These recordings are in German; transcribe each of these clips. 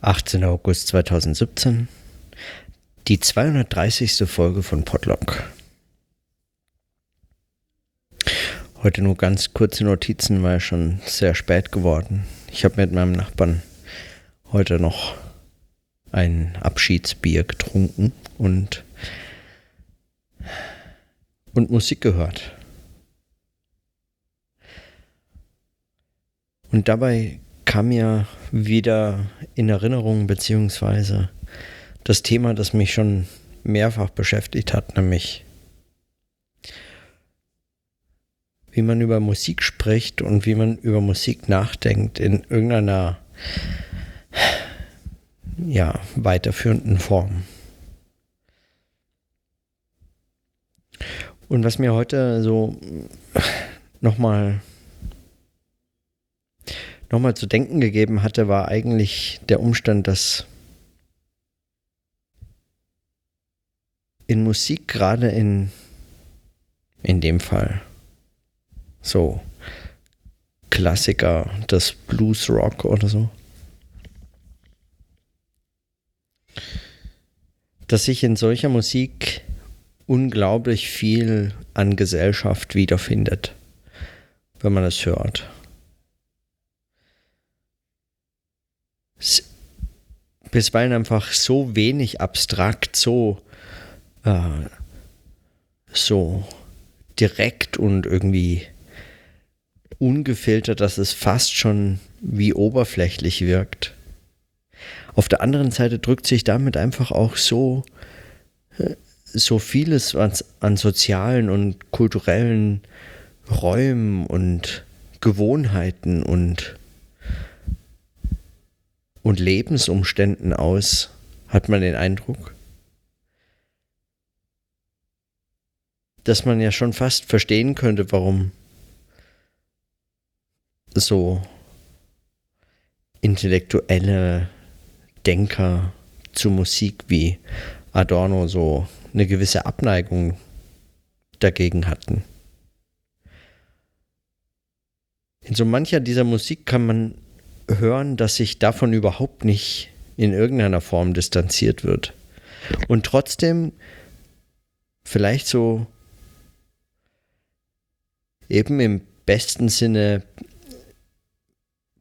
18. August 2017, die 230. Folge von Podlock. Heute nur ganz kurze Notizen, weil schon sehr spät geworden. Ich habe mit meinem Nachbarn heute noch ein Abschiedsbier getrunken und, und Musik gehört. Und dabei kam mir wieder in Erinnerung, beziehungsweise das Thema, das mich schon mehrfach beschäftigt hat, nämlich wie man über Musik spricht und wie man über Musik nachdenkt in irgendeiner ja, weiterführenden Form. Und was mir heute so nochmal nochmal zu denken gegeben hatte, war eigentlich der Umstand, dass in Musik, gerade in, in dem Fall, so Klassiker, das Blues Rock oder so, dass sich in solcher Musik unglaublich viel an Gesellschaft wiederfindet, wenn man es hört. Bisweilen einfach so wenig abstrakt, so, äh, so direkt und irgendwie ungefiltert, dass es fast schon wie oberflächlich wirkt. Auf der anderen Seite drückt sich damit einfach auch so, äh, so vieles an, an sozialen und kulturellen Räumen und Gewohnheiten und und Lebensumständen aus, hat man den Eindruck, dass man ja schon fast verstehen könnte, warum so intellektuelle Denker zu Musik wie Adorno so eine gewisse Abneigung dagegen hatten. In so mancher dieser Musik kann man hören, dass sich davon überhaupt nicht in irgendeiner Form distanziert wird. Und trotzdem vielleicht so eben im besten Sinne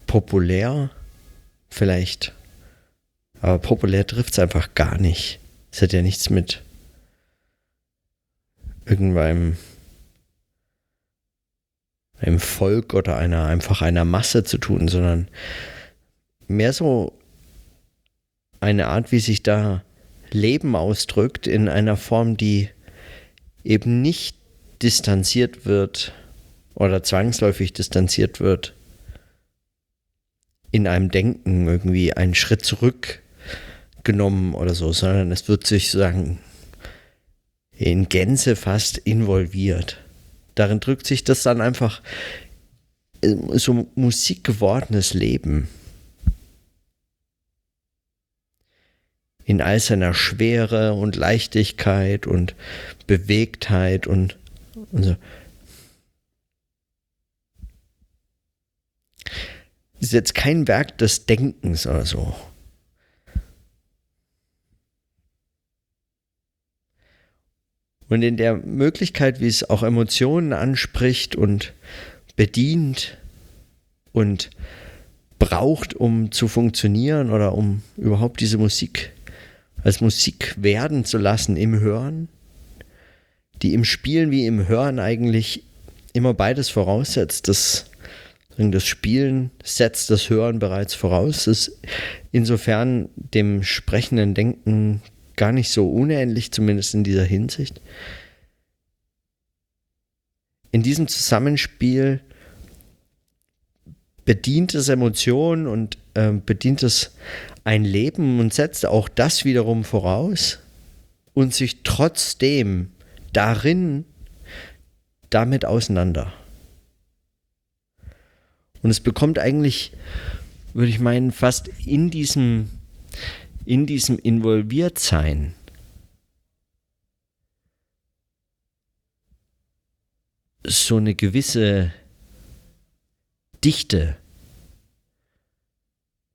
populär, vielleicht. Aber populär trifft es einfach gar nicht. Es hat ja nichts mit irgendeinem einem Volk oder einer einfach einer Masse zu tun, sondern mehr so eine Art, wie sich da Leben ausdrückt, in einer Form, die eben nicht distanziert wird oder zwangsläufig distanziert wird, in einem Denken irgendwie einen Schritt zurückgenommen oder so, sondern es wird sich sozusagen in Gänze fast involviert darin drückt sich das dann einfach äh, so musikgewordenes Leben. In all seiner Schwere und Leichtigkeit und Bewegtheit und, und so. ist jetzt kein Werk des Denkens oder so. Und in der Möglichkeit, wie es auch Emotionen anspricht und bedient und braucht, um zu funktionieren oder um überhaupt diese Musik als Musik werden zu lassen im Hören, die im Spielen wie im Hören eigentlich immer beides voraussetzt. Das, das Spielen setzt das Hören bereits voraus, das insofern dem sprechenden Denken gar nicht so unähnlich, zumindest in dieser Hinsicht. In diesem Zusammenspiel bedient es Emotionen und äh, bedient es ein Leben und setzt auch das wiederum voraus und sich trotzdem darin damit auseinander. Und es bekommt eigentlich, würde ich meinen, fast in diesem in diesem Involviertsein so eine gewisse Dichte.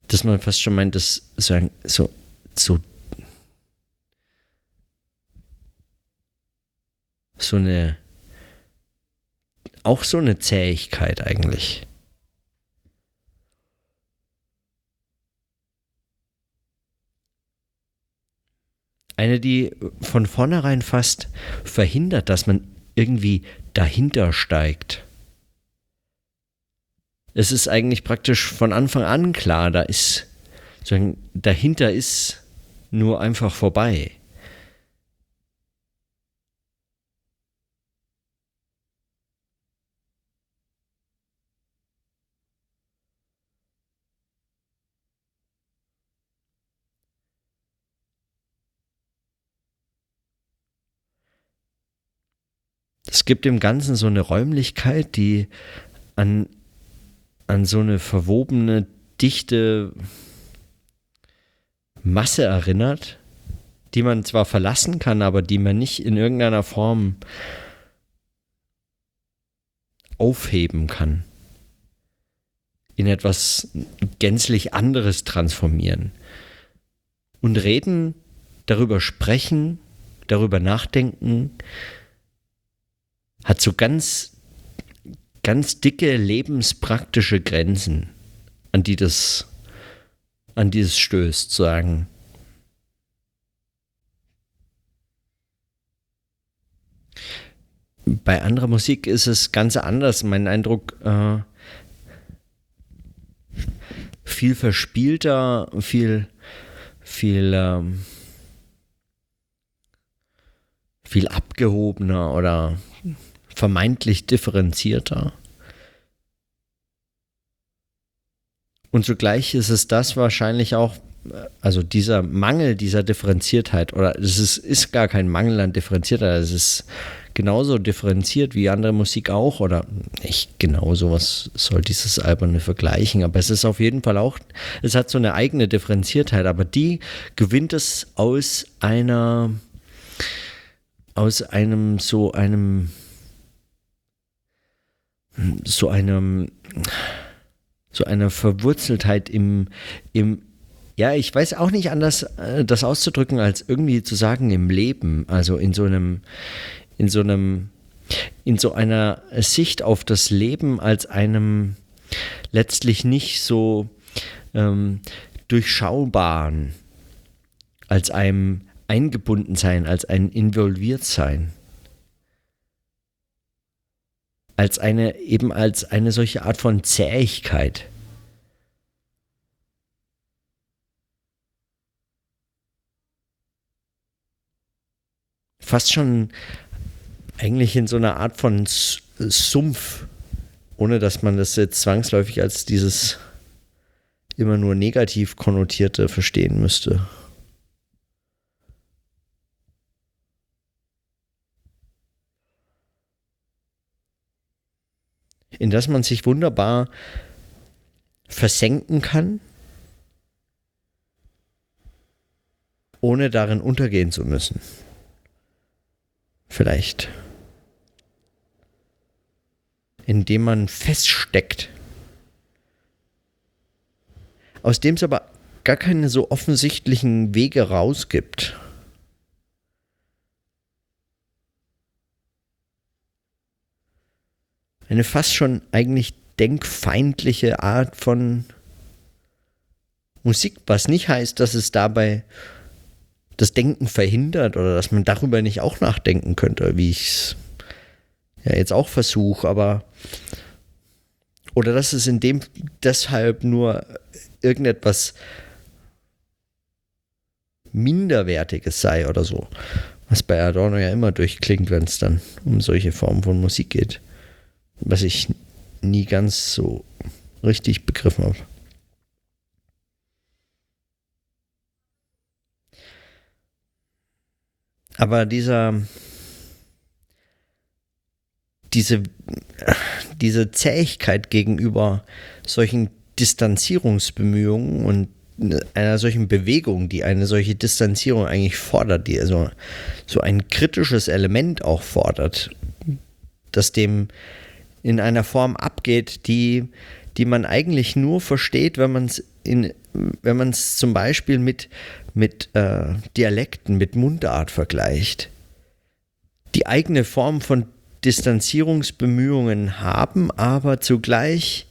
dass man fast schon meint, dass so, ein, so, so, so eine, auch so eine Zähigkeit eigentlich. Eine, die von vornherein fast verhindert, dass man irgendwie dahinter steigt. Es ist eigentlich praktisch von Anfang an klar, da ist, dahinter ist nur einfach vorbei. Es gibt im Ganzen so eine Räumlichkeit, die an, an so eine verwobene, dichte Masse erinnert, die man zwar verlassen kann, aber die man nicht in irgendeiner Form aufheben kann, in etwas gänzlich anderes transformieren. Und reden, darüber sprechen, darüber nachdenken, hat so ganz, ganz dicke lebenspraktische Grenzen, an die das, an die es stößt, sagen. Bei anderer Musik ist es ganz anders. Mein Eindruck, äh, viel verspielter, viel, viel, ähm, viel abgehobener oder vermeintlich differenzierter. Und zugleich ist es das wahrscheinlich auch, also dieser Mangel dieser Differenziertheit, oder es ist, ist gar kein Mangel an Differenziertheit, es ist genauso differenziert wie andere Musik auch, oder nicht genauso, was soll dieses alberne vergleichen, aber es ist auf jeden Fall auch, es hat so eine eigene Differenziertheit, aber die gewinnt es aus einer, aus einem so einem so einem so einer Verwurzeltheit im, im ja, ich weiß auch nicht anders, äh, das auszudrücken, als irgendwie zu sagen im Leben, also in so einem, in so einem, in so einer Sicht auf das Leben als einem letztlich nicht so ähm, durchschaubaren, als einem eingebunden sein, als ein involviert sein als eine, eben als eine solche Art von Zähigkeit. Fast schon eigentlich in so einer Art von Sumpf, ohne dass man das jetzt zwangsläufig als dieses immer nur negativ konnotierte verstehen müsste. In das man sich wunderbar versenken kann, ohne darin untergehen zu müssen. Vielleicht. Indem man feststeckt. Aus dem es aber gar keine so offensichtlichen Wege rausgibt. Eine fast schon eigentlich denkfeindliche Art von Musik, was nicht heißt, dass es dabei das Denken verhindert oder dass man darüber nicht auch nachdenken könnte, wie ich es ja jetzt auch versuche, aber oder dass es in dem deshalb nur irgendetwas Minderwertiges sei oder so, was bei Adorno ja immer durchklingt, wenn es dann um solche Formen von Musik geht was ich nie ganz so richtig begriffen habe. Aber dieser, diese, diese Zähigkeit gegenüber solchen Distanzierungsbemühungen und einer solchen Bewegung, die eine solche Distanzierung eigentlich fordert, die also so ein kritisches Element auch fordert, das dem in einer Form abgeht, die, die man eigentlich nur versteht, wenn man es in wenn man es zum Beispiel mit, mit äh, Dialekten, mit Mundart vergleicht, die eigene Form von Distanzierungsbemühungen haben, aber zugleich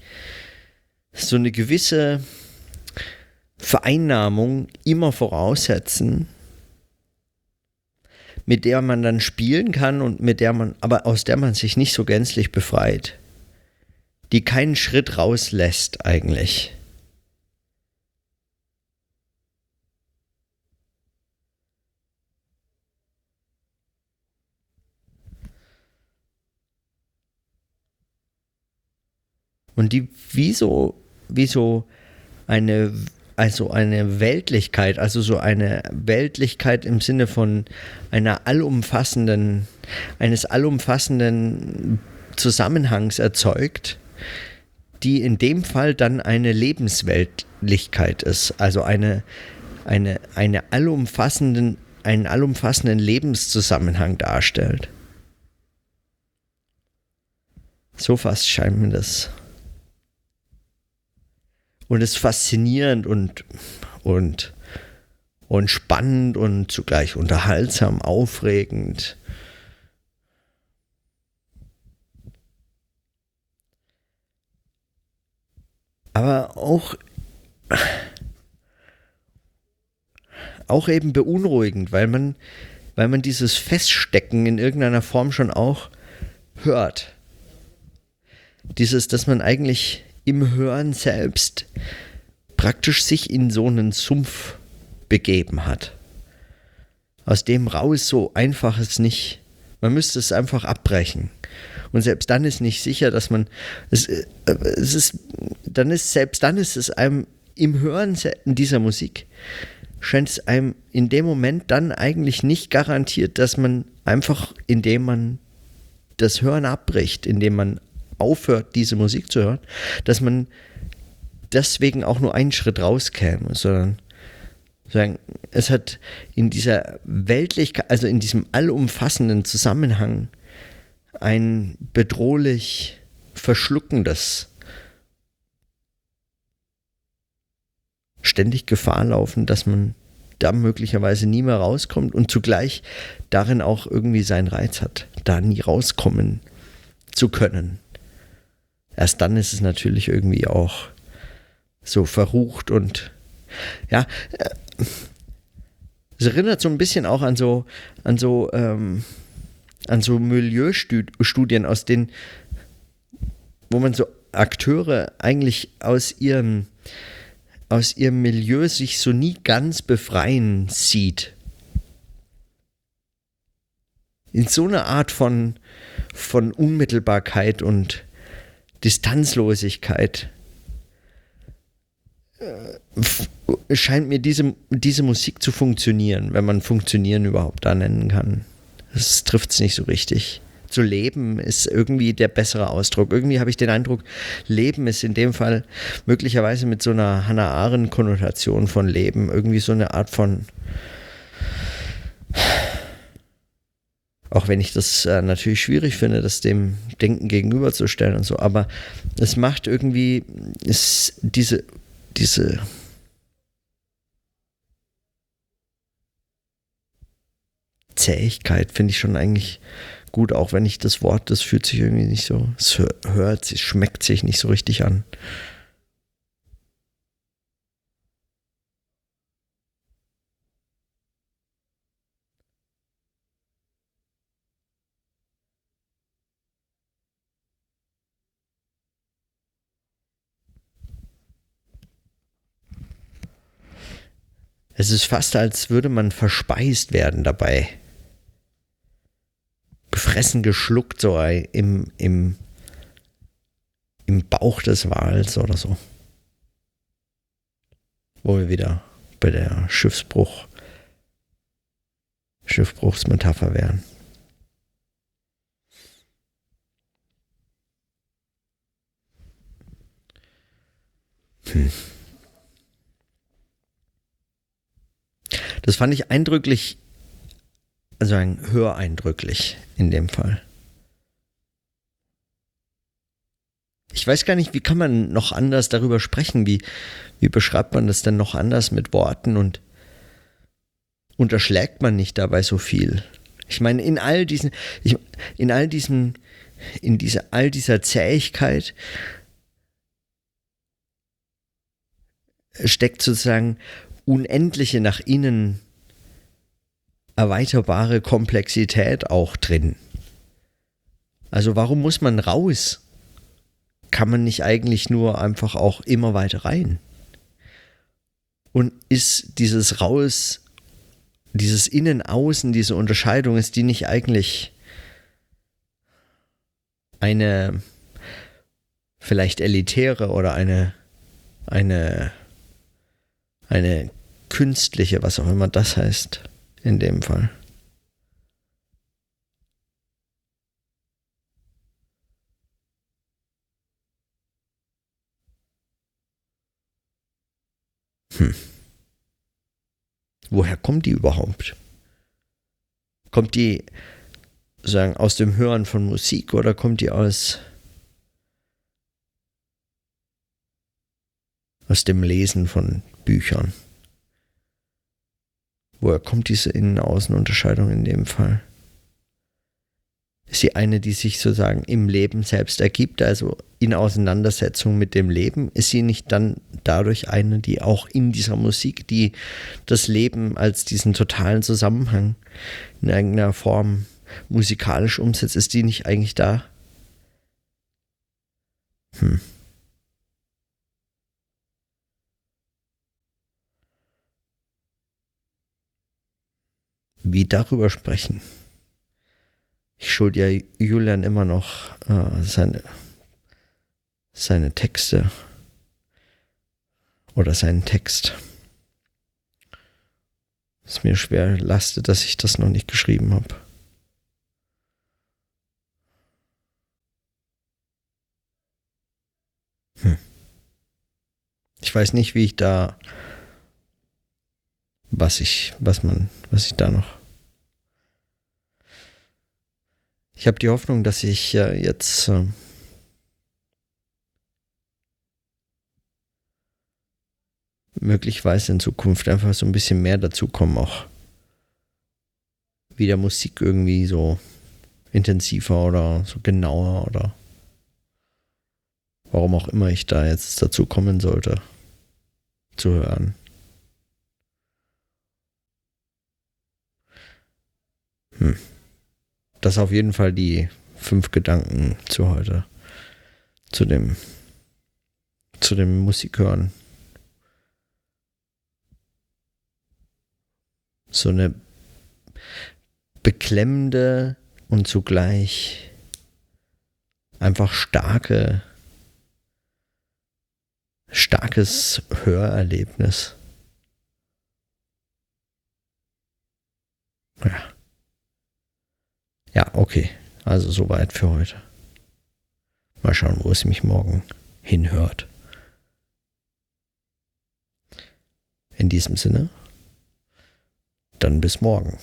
so eine gewisse Vereinnahmung immer voraussetzen, mit der man dann spielen kann und mit der man, aber aus der man sich nicht so gänzlich befreit, die keinen Schritt rauslässt eigentlich. Und die wie so, wie so eine, also eine Weltlichkeit, also so eine Weltlichkeit im Sinne von einer allumfassenden, eines allumfassenden Zusammenhangs erzeugt, die in dem Fall dann eine Lebensweltlichkeit ist, also eine, eine, eine allumfassenden, einen allumfassenden Lebenszusammenhang darstellt. So fast scheint mir das und es ist faszinierend und, und, und spannend und zugleich unterhaltsam, aufregend. Aber auch, auch eben beunruhigend, weil man, weil man dieses Feststecken in irgendeiner Form schon auch hört. Dieses, dass man eigentlich im Hören selbst praktisch sich in so einen Sumpf begeben hat. Aus dem raus so einfach ist nicht. Man müsste es einfach abbrechen. Und selbst dann ist nicht sicher, dass man es, äh, es ist dann ist selbst dann ist es einem im Hören dieser Musik scheint es einem in dem Moment dann eigentlich nicht garantiert, dass man einfach indem man das Hören abbricht, indem man aufhört, diese Musik zu hören, dass man deswegen auch nur einen Schritt rauskäme, sondern sagen, es hat in dieser Weltlichkeit, also in diesem allumfassenden Zusammenhang ein bedrohlich verschluckendes, ständig Gefahr laufen, dass man da möglicherweise nie mehr rauskommt und zugleich darin auch irgendwie seinen Reiz hat, da nie rauskommen zu können erst dann ist es natürlich irgendwie auch so verrucht und ja, äh, es erinnert so ein bisschen auch an so, an so, ähm, an so Milieustudien, aus denen, wo man so Akteure eigentlich aus ihrem, aus ihrem Milieu sich so nie ganz befreien sieht. In so einer Art von, von Unmittelbarkeit und Distanzlosigkeit äh, scheint mir diese, diese Musik zu funktionieren, wenn man funktionieren überhaupt da nennen kann. Das trifft es nicht so richtig. Zu leben ist irgendwie der bessere Ausdruck. Irgendwie habe ich den Eindruck, Leben ist in dem Fall möglicherweise mit so einer Hannah Arendt-Konnotation von Leben irgendwie so eine Art von Auch wenn ich das äh, natürlich schwierig finde, das dem Denken gegenüberzustellen und so. Aber es macht irgendwie ist diese, diese Zähigkeit finde ich schon eigentlich gut, auch wenn ich das Wort, das fühlt sich irgendwie nicht so, es hört, es schmeckt sich nicht so richtig an. Es ist fast, als würde man verspeist werden dabei. Gefressen, geschluckt, so im, im, im Bauch des Wals oder so. Wo wir wieder bei der Schiffsbruch, Schiffbruchsmetapher wären. Hm. Das fand ich eindrücklich, also ein höreindrücklich in dem Fall. ich weiß gar nicht, wie kann man noch anders darüber sprechen? Wie, wie beschreibt man das denn noch anders mit Worten und unterschlägt man nicht dabei so viel? Ich meine, in all diesen, ich, in all diesen, in dieser, all dieser Zähigkeit steckt sozusagen unendliche nach innen erweiterbare Komplexität auch drin. Also warum muss man raus? kann man nicht eigentlich nur einfach auch immer weiter rein? Und ist dieses Raus, dieses Innen-Außen, diese Unterscheidung, ist die nicht eigentlich eine vielleicht elitäre oder eine, eine, eine künstliche, was auch immer das heißt, in dem Fall? Hm. Woher kommt die überhaupt? Kommt die sagen aus dem Hören von Musik oder kommt die aus aus dem Lesen von Büchern? Woher kommt diese Innen-Außen-Unterscheidung in dem Fall? ist sie eine, die sich sozusagen im Leben selbst ergibt, also in Auseinandersetzung mit dem Leben? Ist sie nicht dann dadurch eine, die auch in dieser Musik, die das Leben als diesen totalen Zusammenhang in irgendeiner Form musikalisch umsetzt? Ist die nicht eigentlich da? Hm. Wie darüber sprechen? ich schuld ja Julian immer noch äh, seine, seine Texte oder seinen Text. Es mir schwer lastet, dass ich das noch nicht geschrieben habe. Hm. Ich weiß nicht, wie ich da, was ich, was man, was ich da noch Ich habe die Hoffnung, dass ich äh, jetzt äh, möglicherweise in Zukunft einfach so ein bisschen mehr dazu kommen, auch wieder Musik irgendwie so intensiver oder so genauer oder warum auch immer ich da jetzt dazu kommen sollte zu hören. Hm das auf jeden Fall die fünf Gedanken zu heute. Zu dem, zu dem Musikhören. So eine beklemmende und zugleich einfach starke, starkes Hörerlebnis. Ja. Ja, okay. Also soweit für heute. Mal schauen, wo es mich morgen hinhört. In diesem Sinne, dann bis morgen.